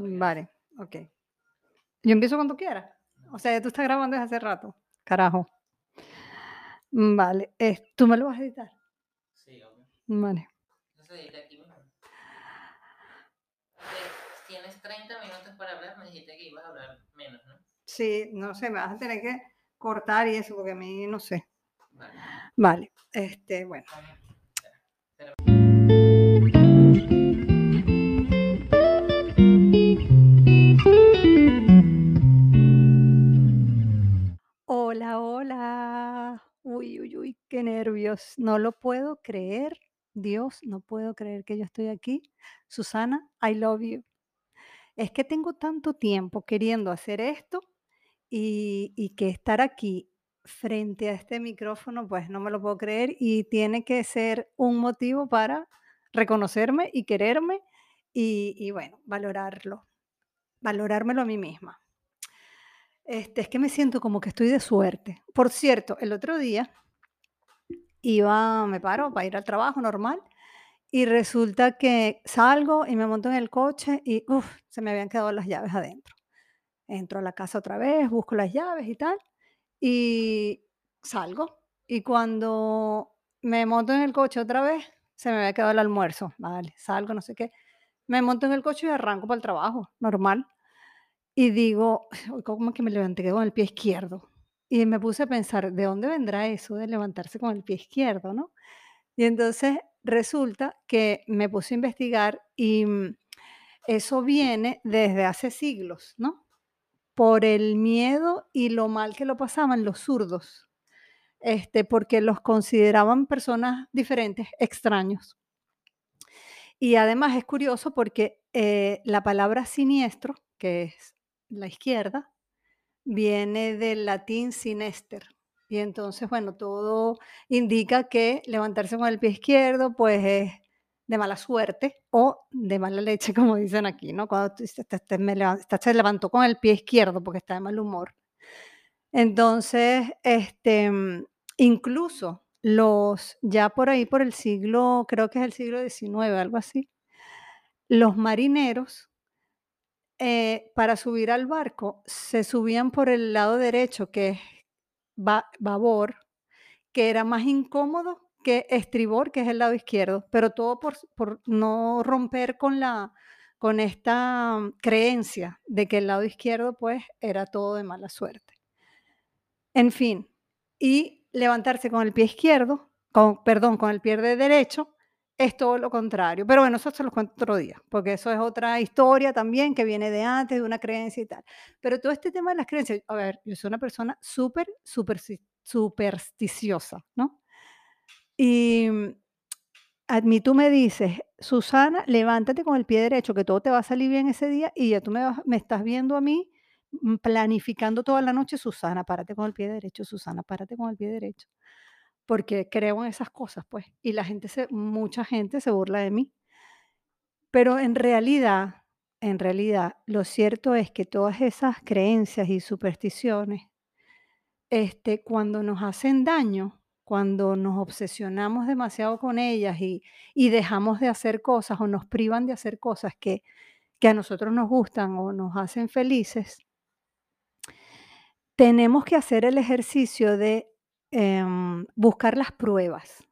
Vale, ok. Yo empiezo cuando quiera. O sea, ya tú estás grabando desde hace rato. Carajo. Mm, Vale. eh, ¿Tú me lo vas a editar? Sí, obvio. Vale. Entonces edita aquí mismo. Te- Tienes 30 minutos para hablar, me dijiste que ibas a hablar menos, ¿no? Sí, no sé, me vas a tener que cortar y eso porque a mí no sé. Vale. Vale. Este, bueno. Hola, hola. Uy, uy, uy, qué nervios. No lo puedo creer. Dios, no puedo creer que yo estoy aquí. Susana, I love you. Es que tengo tanto tiempo queriendo hacer esto y, y que estar aquí frente a este micrófono, pues no me lo puedo creer y tiene que ser un motivo para reconocerme y quererme y, y bueno, valorarlo, valorármelo a mí misma. Este, es que me siento como que estoy de suerte. Por cierto, el otro día iba, me paro para ir al trabajo normal y resulta que salgo y me monto en el coche y uf, se me habían quedado las llaves adentro. Entro a la casa otra vez, busco las llaves y tal y salgo. Y cuando me monto en el coche otra vez, se me había quedado el almuerzo. Vale, salgo, no sé qué. Me monto en el coche y arranco para el trabajo, normal. Y digo, como que me levanté con el pie izquierdo. Y me puse a pensar, ¿de dónde vendrá eso de levantarse con el pie izquierdo, no? Y entonces resulta que me puse a investigar y mm, eso viene desde hace siglos, ¿no? Por el miedo y lo mal que lo pasaban los zurdos, este, porque los consideraban personas diferentes, extraños. Y además es curioso porque eh, la palabra siniestro, que es la izquierda, viene del latín sinester. Y entonces, bueno, todo indica que levantarse con el pie izquierdo, pues es de mala suerte o de mala leche, como dicen aquí, ¿no? Cuando tú dices, "Este- este me leva- esta se levantó con el pie izquierdo porque está de mal humor. Entonces, este, mm, incluso los, ya por ahí, por el siglo, creo que es el siglo XIX, algo así, los marineros eh, para subir al barco se subían por el lado derecho, que es ba- babor, que era más incómodo que estribor, que es el lado izquierdo, pero todo por, no romper con la con esta mm, creencia de que el lado izquierdo pues era todo de mala suerte. En fin, y levantarse con el pie izquierdo, con, perdón, con el pie de derecho, es todo lo contrario. Pero bueno, eso se los cuento otro día, porque eso es otra historia también que viene de antes, de una creencia y tal. Pero todo este tema de las creencias, a ver, yo soy una persona súper, súper supersticiosa, ¿no? Y a mí tú me dices, Susana, levántate con el pie derecho, que todo te va a salir bien ese día, y ya tú me, me estás viendo a mí mm, planificando toda la noche, Susana, párate con el pie derecho, Susana, párate con el pie derecho, porque creo en esas cosas, pues, y la gente, se, mucha gente se burla de mí, pero en realidad, en realidad, lo cierto es que todas esas creencias y supersticiones, este, cuando nos hacen daño, cuando nos obsesionamos demasiado con ellas y, y dejamos de hacer cosas o nos privan de hacer cosas que, que a nosotros nos gustan o nos hacen felices, tenemos que hacer el ejercicio de em, buscar las pruebas.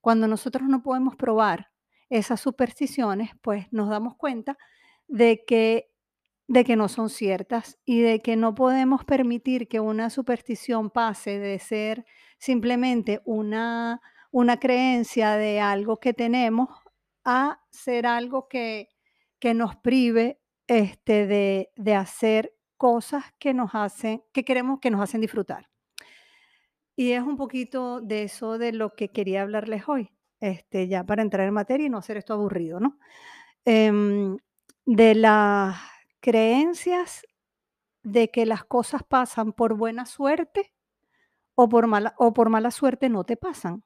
Cuando nosotros no podemos probar esas supersticiones, pues nos damos cuenta de que, de que no son ciertas y de que no podemos permitir que una superstición pase de ser simplemente una, una creencia de algo que tenemos a ser algo que, que nos prive este, de, de hacer cosas que nos hacen, que queremos que nos hacen disfrutar. Y es un poquito de eso de lo que quería hablarles hoy, este, ya para entrar en materia y no hacer esto aburrido, ¿no? Em, de las creencias de que las cosas pasan por buena suerte o por mala, o por mala suerte no te pasan.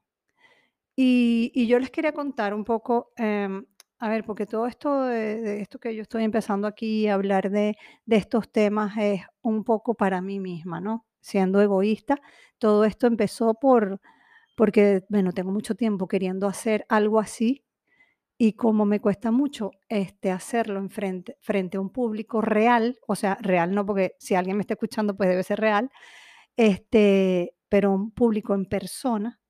Y, yo les quería contar un poco, em, a ver, porque todo esto de esto que yo estoy empezando aquí a hablar de, de estos temas es un poco para mí misma, ¿no? Siendo egoísta, todo esto empezó por, porque, bueno, tengo mucho tiempo queriendo hacer algo así y como me cuesta mucho, este, hacerlo en frente a un público real, o sea, real no, porque si alguien me está escuchando, pues debe ser real, este, pero un público en persona,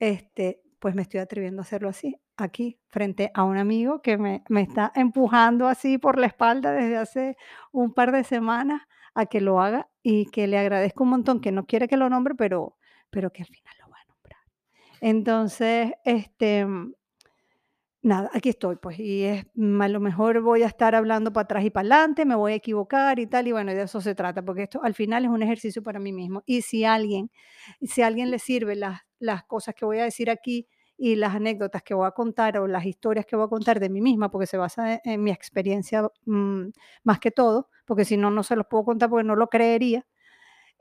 este, pues me estoy atreviendo a hacerlo así, aquí, frente a un amigo que me me está empujando así por la espalda desde hace un par de semanas a que lo haga y que le agradezco un montón, que no quiere que lo nombre, pero pero que al final lo va a nombrar. Entonces, este Nada, aquí estoy, pues, y es mm, a lo mejor voy a estar hablando para atrás y para adelante, me voy a equivocar y tal, y bueno, de eso se trata, porque esto al final es un ejercicio para mí mismo. Y si alguien, si a alguien le sirve las, las cosas que voy a decir aquí y las anécdotas que voy a contar o las historias que voy a contar de mí misma, porque se basa en, en mi experiencia mm, más que todo, porque si no, no se los puedo contar porque no lo creería,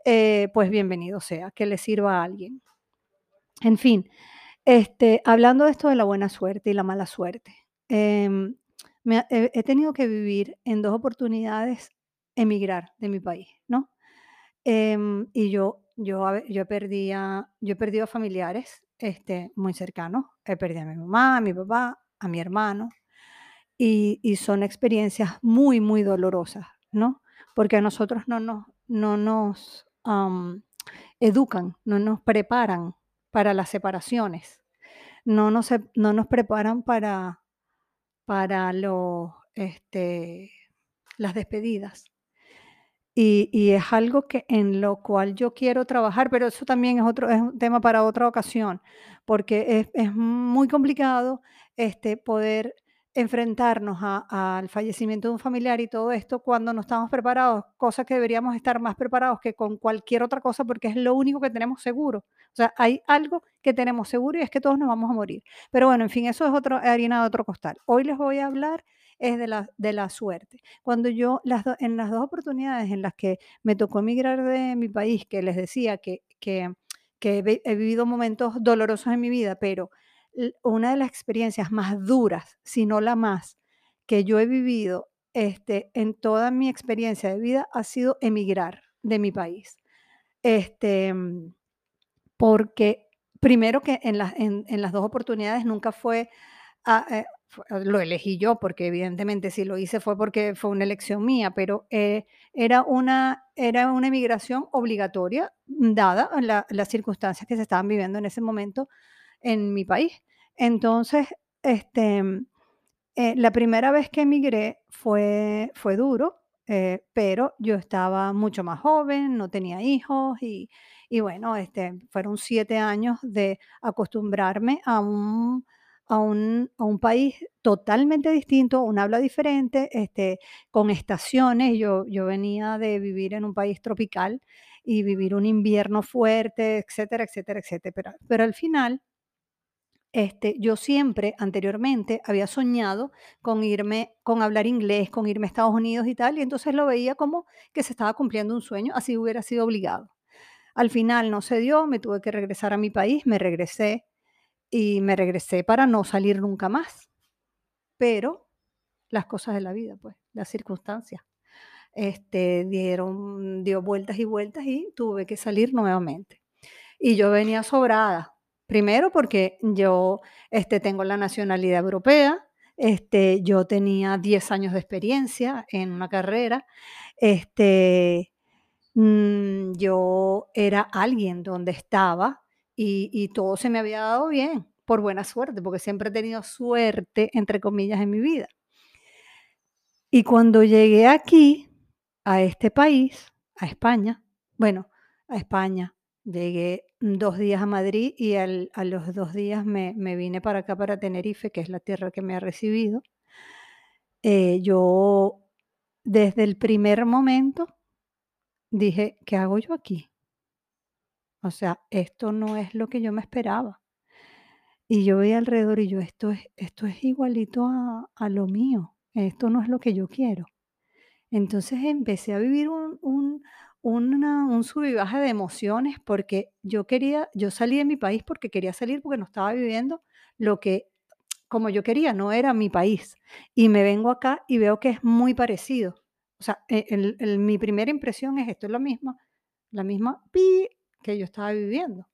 eh, pues bienvenido sea, que le sirva a alguien. En fin, este, hablando de esto de la buena suerte y la mala suerte, em, he tenido que vivir en 2 oportunidades emigrar de mi país, ¿no? Em, y yo yo yo perdía yo he perdido familiares, este, muy cercanos. He perdido a mi mamá, a mi papá, a mi hermano, y son experiencias muy, muy dolorosas, ¿no? Porque a nosotros no nos no nos, educan, no nos preparan para las separaciones. No nos no nos preparan para para los, este, las despedidas. Y es algo que en lo cual yo quiero trabajar, pero eso también es otro es un tema para otra ocasión, porque es es muy complicado, este, poder enfrentarnos al fallecimiento de un familiar y todo esto cuando no estamos preparados, cosa que deberíamos estar más preparados que con cualquier otra cosa, porque es lo único que tenemos seguro. O sea, hay algo que tenemos seguro y es que todos nos vamos a morir. Pero bueno, en fin, eso es otro harina de otro costal. Hoy les voy a hablar es de la de la suerte. Cuando yo las do en las 2 oportunidades en las que me tocó emigrar de mi país, que les decía que que que he vi he vivido momentos dolorosos en mi vida, pero una de las experiencias más duras, si no la más, que yo he vivido, este, en toda mi experiencia de vida ha sido emigrar de mi país. Este, mm, porque primero que en las en en las 2 oportunidades nunca fue Ah, eh, lo elegí yo, porque evidentemente si lo hice fue porque fue una elección mía, pero, eh, era una era una emigración obligatoria, dada la las circunstancias que se estaban viviendo en ese momento en mi país. Entonces, este, eh, la primera vez que emigré fue fue duro, eh, pero yo estaba mucho más joven, no tenía hijos y y bueno, este, fueron 7 años de acostumbrarme a un a un a un país totalmente distinto, un habla diferente, este, con estaciones. Yo yo venía de vivir en un país tropical y vivir un invierno fuerte, etcétera, etcétera, etcétera. Pero pero al final, este, yo siempre anteriormente había soñado con irme con hablar inglés, con irme a Estados Unidos y tal, y entonces lo veía como que se estaba cumpliendo un sueño, así hubiera sido obligado. Al final no se dio, me tuve que regresar a mi país, me regresé y me regresé para no salir nunca más. Pero las cosas de la vida, pues, las circunstancias, este, dieron dio vueltas y vueltas y tuve que salir nuevamente. Y yo venía sobrada. Primero porque yo, este, tengo la nacionalidad europea, este, yo tenía 10 años de experiencia en una carrera, este, mm, yo era alguien donde estaba y todo se me había dado bien, por buena suerte, porque siempre he tenido "suerte", entre comillas, en mi vida. Y cuando llegué aquí, a este país, a España, bueno, a España, llegué 2 días a Madrid y al a los 2 días me me vine para acá, para Tenerife, que es la tierra que me ha recibido. Eh, yo desde el primer momento dije: "¿Qué hago yo aquí?". O sea, esto no es lo que yo me esperaba. Y yo veía alrededor y yo, esto es esto es igualito a a lo mío, esto no es lo que yo quiero. Entonces empecé a vivir un un una un sub y baja de emociones, porque yo quería yo salí de mi país porque quería salir, porque no estaba viviendo lo que como yo quería, no era mi país. Y me vengo acá y veo que es muy parecido. O sea, e mi primera impresión es esto, es la misma la misma pi que yo estaba viviendo.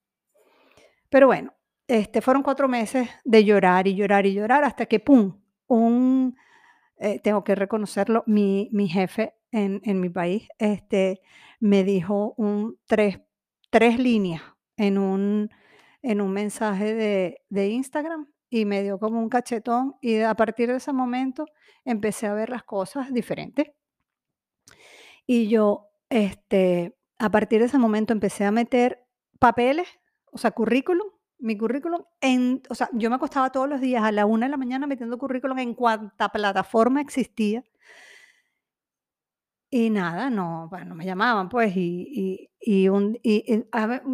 Pero bueno, este, fueron 4 meses de llorar, y llorar, y llorar, hasta que, pum, un, eh, tengo que reconocerlo, mi mi jefe en en mi país, este, me dijo un 3 3 líneas en un en un mensaje de de Instagram, y me dio como un cachetón, y a partir de ese momento empecé a ver las cosas diferentes. Y yo, este, a partir de ese momento empecé a meter papeles, o sea, currículum, mi currículum en o sea, yo me acostaba todos los días a la una de la mañana metiendo currículum en cuanta plataforma existía. Y nada, no, bueno, no me llamaban, pues, y y y un y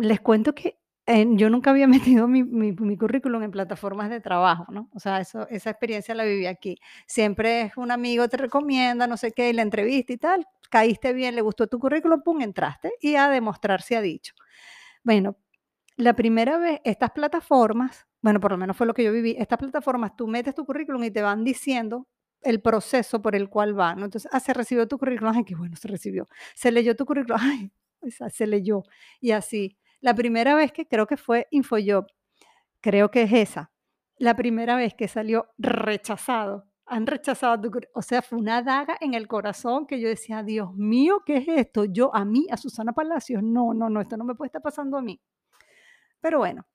les cuento que, eh, yo nunca había metido mi mi mi currículum en plataformas de trabajo, ¿no? O sea, eso esa experiencia la viví aquí. Siempre es un amigo te recomienda, no sé qué, y la entrevista y tal, caíste bien, le gustó tu currículum, pum, entraste, y a demostrar se ha dicho. Bueno, la primera vez, estas plataformas, bueno, por lo menos fue lo que yo viví, estas plataformas, tú metes tu currículum y te van diciendo el proceso por el cual va, ¿no? Entonces, ah, se recibió tu currículum, ay, qué bueno, se recibió. Se leyó tu currículum, ay, se leyó. Y así. La primera vez que creo que fue Infojob, creo que es esa. La primera vez que salió rechazado, han rechazado tu o sea, fue una daga en el corazón que yo decía: "Dios mío, ¿qué es esto?". Yo, a mí, a Susana Palacios, no, no, no, esto no me puede estar pasando a mí. Pero bueno,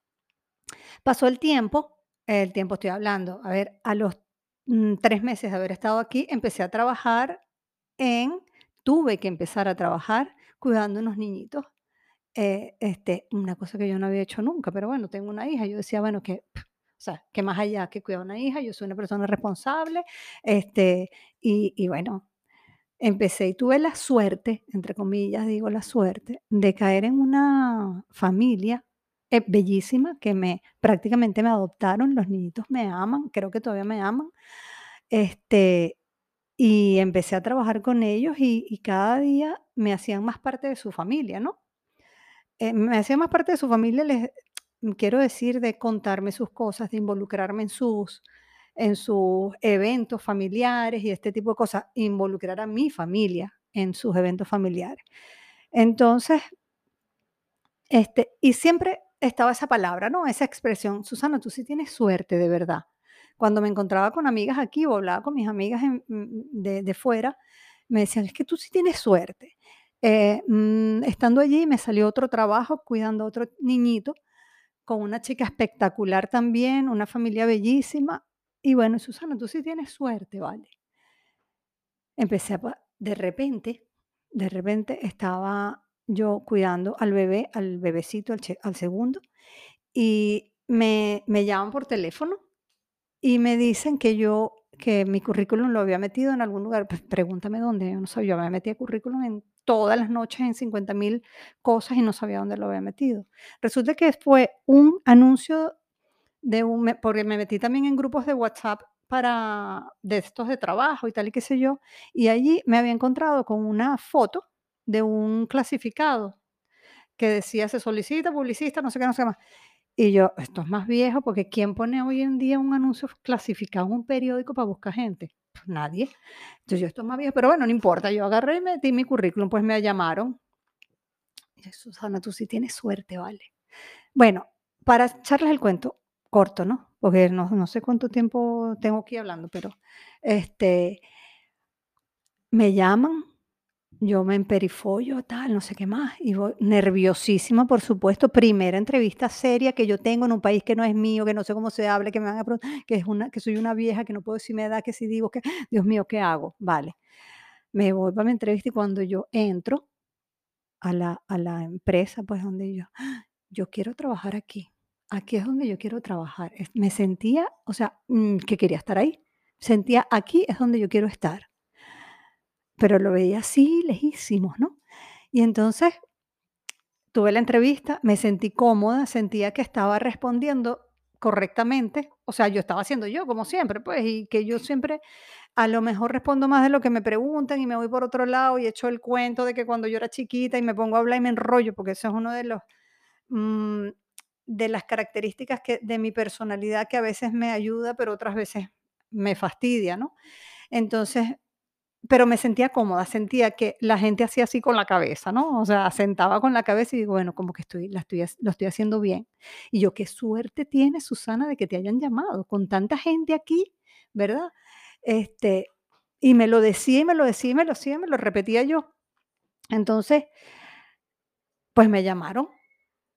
pasó el tiempo, el tiempo estoy hablando, a ver, a los, mm, 3 meses de haber estado aquí, empecé a trabajar en tuve que empezar a trabajar cuidando unos niñitos, eh, este, una cosa que yo no había hecho nunca, pero bueno, tengo una hija, yo decía, bueno, que, o sea, que más allá que cuidar a una hija, yo soy una persona responsable, este, y y bueno, empecé y tuve la suerte, entre comillas, digo la suerte, de caer en una familia, eh, bellísima, que me prácticamente me adoptaron, los niñitos me aman, creo que todavía me aman, este, y empecé a trabajar con ellos, y y cada día me hacían más parte de su familia, ¿no? Eh, me hacían más parte de su familia, quiero decir, de contarme sus cosas, de involucrarme en sus en sus eventos familiares y este tipo de cosas, involucrar a mi familia en sus eventos familiares. Entonces este, y siempre estaba esa palabra, ¿no? Esa expresión: "Susana, tú sí tienes suerte, de verdad". Cuando me encontraba con amigas aquí o hablaba con mis amigas en mm, de de fuera, me decían: "Es que tú sí tienes suerte". Eh, mm, estando allí me salió otro trabajo cuidando a otro niñito, con una chica espectacular también, una familia bellísima, y bueno: "Susana, tú sí tienes suerte, ¿vale?". Empecé a de repente de repente estaba yo cuidando al bebé, al bebecito, al segundo, y me me llaman por teléfono, y me dicen que yo que mi currículum lo había metido en algún lugar, pregúntame dónde, yo no sabía, yo me metía currículum en todas las noches en 50,000 cosas y no sabía dónde lo había metido. Resulta que fue un anuncio de un porque me metí también en grupos de WhatsApp para de estos de trabajo y tal y qué sé yo, y allí me había encontrado con una foto de un clasificado que decía: "Se solicita publicista", no sé qué, no sé qué más. Y yo: "Esto es más viejo", porque ¿quién pone hoy en día un anuncio clasificado en un periódico para buscar gente? Pues nadie. Entonces yo: "Esto es más viejo", pero bueno, no importa, yo agarré y metí mi currículum, pues me llamaron. Dije: "Susana, tú sí tienes suerte, ¿vale?". Bueno, para echarles el cuento corto, ¿no? Porque no no sé cuánto tiempo tengo aquí hablando, pero, este me llaman, yo me emperifollo, tal, no sé qué más, y voy nerviosísima, por supuesto, primera entrevista seria que yo tengo en un país que no es mío, que no sé cómo se habla, que me van a preguntar, que es una que soy una vieja, que no puedo decir mi edad, que si digo que, Dios mío, ¿qué hago? Vale. Me voy para mi entrevista y cuando yo entro a la a la empresa, pues, donde yo, yo quiero trabajar aquí, aquí es donde yo quiero trabajar. Me sentía, o sea, mm, que quería estar ahí. Sentía, aquí es donde yo quiero estar. Pero lo veía así lejísimos, ¿no? Y entonces tuve la entrevista, me sentí cómoda, sentía que estaba respondiendo correctamente, o sea, yo estaba siendo yo, como siempre, pues, y que yo siempre, a lo mejor respondo más de lo que me preguntan y me voy por otro lado y echo el cuento de que cuando yo era chiquita y me pongo a hablar y me enrollo, porque eso es uno de los, mm, de las características que de mi personalidad que a veces me ayuda, pero otras veces me fastidia, ¿no? Entonces pero me sentía cómoda, sentía que la gente hacía así con la cabeza, ¿no? O sea, sentaba con la cabeza y digo, bueno, como que estoy, la estoy, lo estoy haciendo bien. Y yo, qué suerte tienes, Susana, de que te hayan llamado con tanta gente aquí, ¿verdad? Este, y me lo decía y me lo decía y me lo decía, me lo repetía yo. Entonces, pues me llamaron,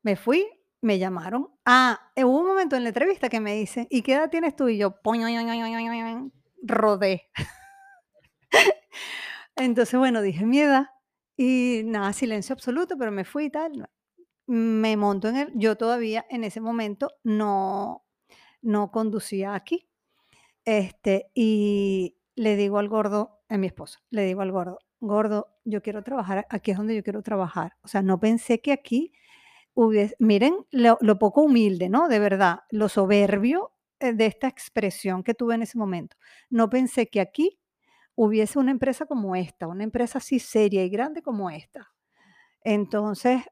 me fui, me llamaron. Ah, eh, hubo un momento en la entrevista que me dicen, ¿y qué edad tienes tú? Y yo, rodé. Entonces, bueno, dije mi edad y nada, silencio absoluto, pero me fui y tal. Me monto en el, yo todavía en ese momento no, no conducía aquí. Este, y le digo al gordo, a mi esposo, le digo al gordo, gordo, yo quiero trabajar, aquí es donde yo quiero trabajar. O sea, no pensé que aquí hubiese, miren lo, lo poco humilde, ¿no? De verdad, lo soberbio eh, de esta expresión que tuve en ese momento. No pensé que aquí hubiese una empresa como esta, una empresa así seria y grande como esta. Entonces,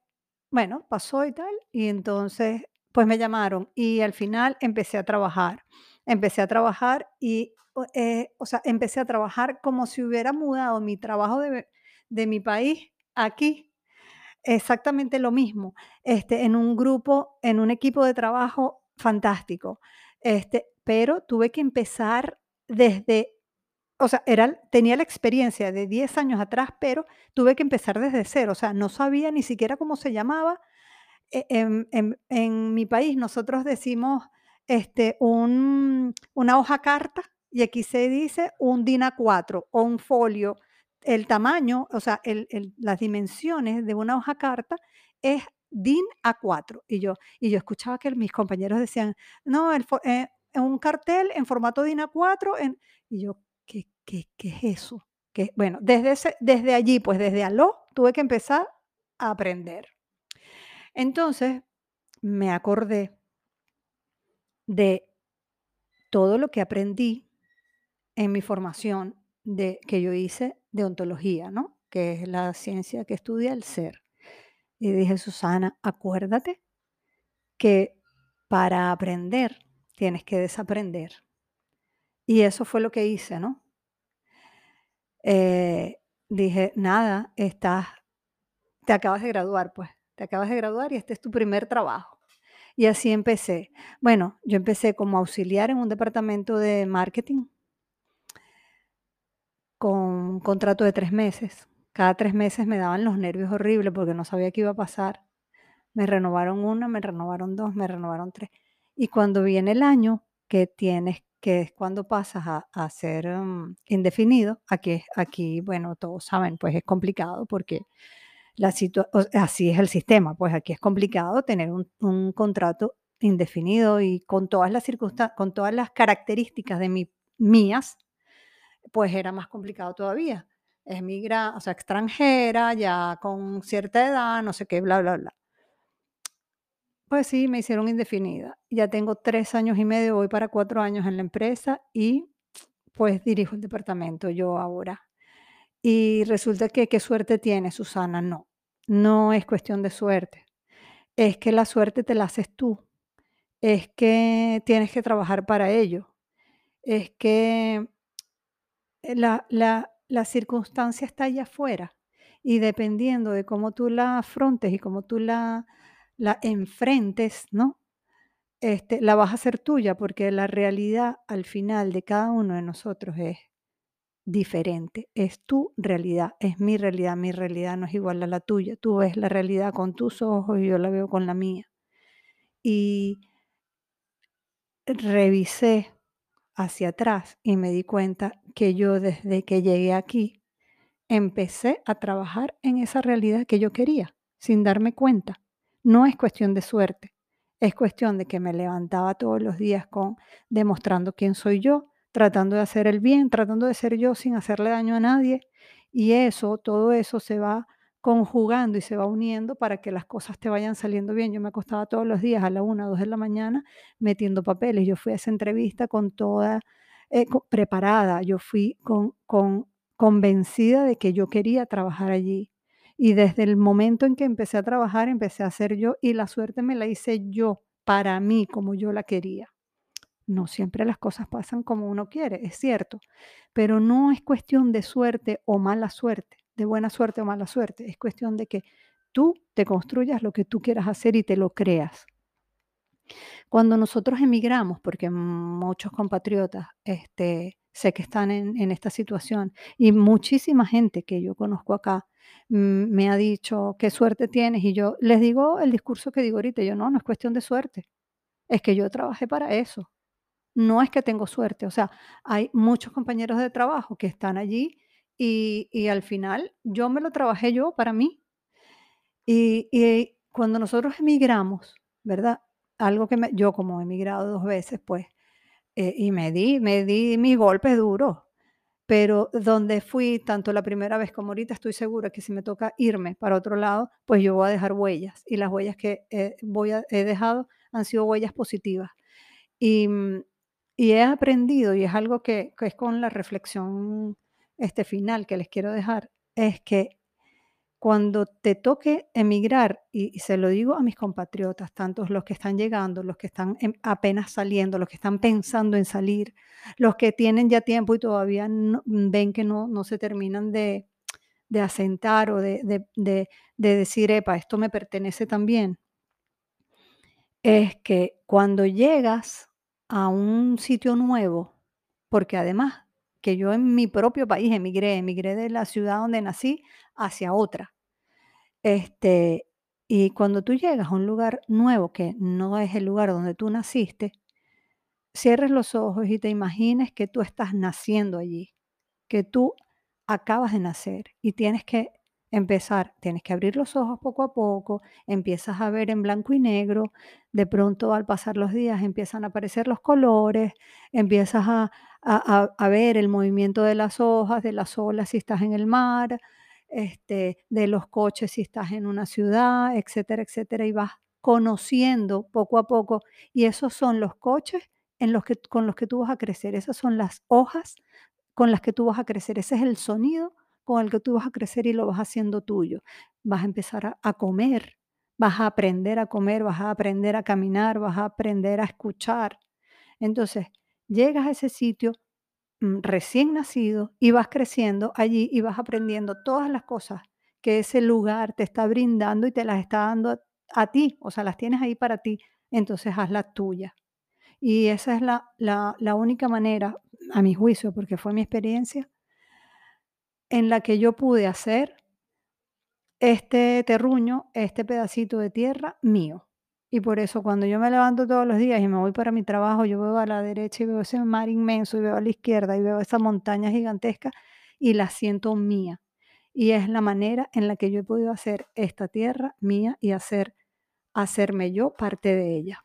bueno, pasó y tal, y entonces, pues me llamaron y al final empecé a trabajar. Empecé a trabajar y, o eh, sea, empecé a trabajar como si hubiera mudado mi trabajo de de mi país aquí. Exactamente lo mismo, este, en un grupo, en un equipo de trabajo fantástico, este, pero tuve que empezar desde o sea, tenía la experiencia de 10 años atrás, pero tuve que empezar desde cero, o sea, no sabía ni siquiera cómo se llamaba. E en en en mi país nosotros decimos, este, un una hoja carta, y aquí se dice un DIN A4 o un folio. El tamaño, o sea, las dimensiones de una hoja carta es DIN A4. Y yo y yo escuchaba que mis compañeros decían: "No, el eh, un cartel en formato DIN A4 en" y yo: "¿Qué es eso?". Bueno, desde allí, pues desde aló, tuve que empezar a aprender. Entonces, me acordé de todo lo que aprendí en mi formación de que yo hice de ontología, ¿no? Que es la ciencia que estudia el ser. Y dije: "Susana, acuérdate que para aprender tienes que desaprender". Y eso fue lo que hice, ¿no? Eh, dije: "Nada, estás te acabas de graduar, pues, te acabas de graduar y este es tu primer trabajo". Y así empecé. Bueno, yo empecé como auxiliar en un departamento de marketing con un contrato de 3 meses. Cada 3 meses me daban los nervios horribles porque no sabía qué iba a pasar. Me renovaron una, me renovaron 2, me renovaron 3. Y cuando viene el año que tienes que es cuando pasas a a ser, mm, indefinido, aquí aquí, bueno, todos saben, pues es complicado porque la así es el sistema, pues aquí es complicado tener un contrato indefinido y con todas las circunstan con todas las características de mi mías, pues era más complicado todavía. Es migra o sea, extranjera, ya con cierta edad, no sé qué, bla, bla, bla. Pues me hicieron indefinida. Ya tengo 3 años y medio, voy para 4 años en la empresa y, pues, dirijo el departamento yo ahora. Y resulta que, ¿qué suerte tienes, Susana? No, no es cuestión de suerte. Es que la suerte te la haces tú. Es que tienes que trabajar para ello. Es que eh, la, la, la circunstancia está allá afuera. Y dependiendo de cómo tú la afrontes y cómo tú la, la enfrentes, ¿no? Este, la vas a hacer tuya, porque la realidad al final de cada uno de nosotros es diferente. Es tu realidad, es mi realidad. Mi realidad no es igual a la tuya. Tú ves la realidad con tus ojos y yo la veo con la mía. Y revisé hacia atrás y me di cuenta que yo desde que llegué aquí empecé a trabajar en esa realidad que yo quería, sin darme cuenta. No es cuestión de suerte, es cuestión de que me levantaba todos los días con demostrando quién soy yo, tratando de hacer el bien, tratando de ser yo sin hacerle daño a nadie. Y eso, todo eso se va conjugando y se va uniendo para que las cosas te vayan saliendo bien. Yo me acostaba todos los días a la una, 2 de la mañana metiendo papeles. Yo fui a esa entrevista con toda eh, preparada. Yo fui con, con convencida de que yo quería trabajar allí. Y desde el momento en que empecé a trabajar, empecé a hacer yo y la suerte me la hice yo, para mí, como yo la quería. No siempre las cosas pasan como uno quiere, es cierto, pero no es cuestión de suerte o mala suerte, de buena suerte o mala suerte, es cuestión de que tú te construyas lo que tú quieras hacer y te lo creas. Cuando nosotros emigramos, porque muchos compatriotas, este, sé que están en, en esta situación y muchísima gente que yo conozco acá mm, me ha dicho, qué suerte tienes, y yo les digo el discurso que digo ahorita, yo no, no es cuestión de suerte, es que yo trabajé para eso, no es que tengo suerte, o sea, hay muchos compañeros de trabajo que están allí y, y al final yo me lo trabajé yo para mí. Y, y cuando nosotros emigramos, ¿verdad? Algo que me, yo como he emigrado dos veces, pues, eh, y me di, me di mis golpes duros, pero donde fui, tanto la primera vez como ahorita, estoy segura que si me toca irme para otro lado, pues yo voy a dejar huellas y las huellas que voy he dejado han sido huellas positivas. Y, mm, y he aprendido, y es algo que, que es con la reflexión este final que les quiero dejar, es que cuando te toque emigrar, y, se lo digo a mis compatriotas, tantos los que están llegando, los que están em- apenas saliendo, los que están pensando en salir, los que tienen ya tiempo y todavía no- ven que no, no se terminan de, de asentar o de, de, de, de decir, epa, esto me pertenece también, es que cuando llegas a un sitio nuevo, porque además que yo en mi propio país emigré, emigré de la ciudad donde nací hacia otra. Este, y cuando tú llegas a un lugar nuevo que no es el lugar donde tú naciste, cierres los ojos y te imagines que tú estás naciendo allí que tú acabas de nacer y tienes que empezar, tienes que abrir los ojos poco a poco, empiezas a ver en blanco y negro, de pronto al pasar los días empiezan a aparecer los colores, empiezas a, a- a- ver el movimiento de las hojas, de las olas si estás en el mar, este, de los coches si estás en una ciudad, etcétera, etcétera, y vas conociendo poco a poco. Y esos son los coches en los que, con los que tú vas a crecer, esas son las hojas con las que tú vas a crecer. Ese es el sonido con el que tú vas a crecer y lo vas haciendo tuyo. Vas a empezar a, a comer, vas a aprender a comer, vas a aprender a caminar, vas a aprender a escuchar. Entonces, llegas a ese sitio recién nacido y vas creciendo allí y vas aprendiendo todas las cosas que ese lugar te está brindando y te las está dando a, a ti, o sea, las tienes ahí para ti, entonces hazlas tuyas. Y esa es la, la, la única manera, a mi juicio, porque fue mi experiencia, en la que yo pude hacer este terruño, este pedacito de tierra mío. Y por eso cuando yo me levanto todos los días y me voy para mi trabajo, yo veo a la derecha y veo ese mar inmenso y veo a la izquierda y veo esa montaña gigantesca y la siento mía. Y es la manera en la que yo he podido hacer esta tierra mía y hacer hacerme yo parte de ella.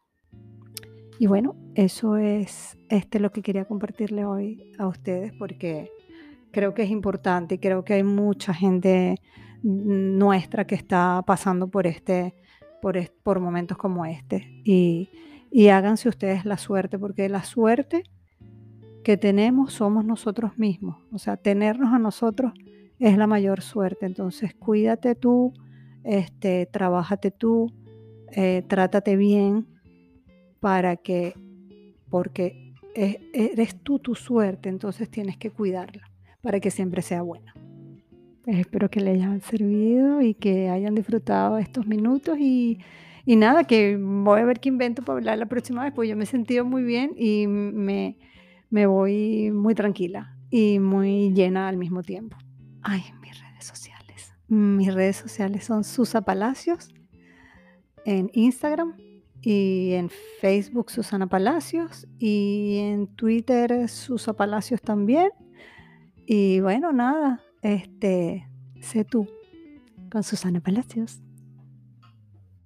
Y bueno, eso es este lo que quería compartirle hoy a ustedes porque creo que es importante y creo que hay mucha gente nuestra que está pasando por este, por, por momentos como este. Y, y háganse ustedes la suerte, porque la suerte que tenemos somos nosotros mismos. O sea, tenernos a nosotros es la mayor suerte. Entonces, cuídate tú, este, trabájate tú, eh, trátate bien para que, porque e- eres tú tu suerte, entonces tienes que cuidarla para que siempre sea buena. Pues espero que les hayan servido y que hayan disfrutado estos minutos y, y nada, que voy a ver qué invento para hablar la próxima vez, pues yo me he sentido muy bien y me, me voy muy tranquila y muy llena al mismo tiempo. Ay, mis redes sociales. Mis redes sociales son Susa Palacios en Instagram y en Facebook Susana Palacios y en Twitter Susa Palacios también. Y bueno, nada, este, sé tú con Susana Palacios.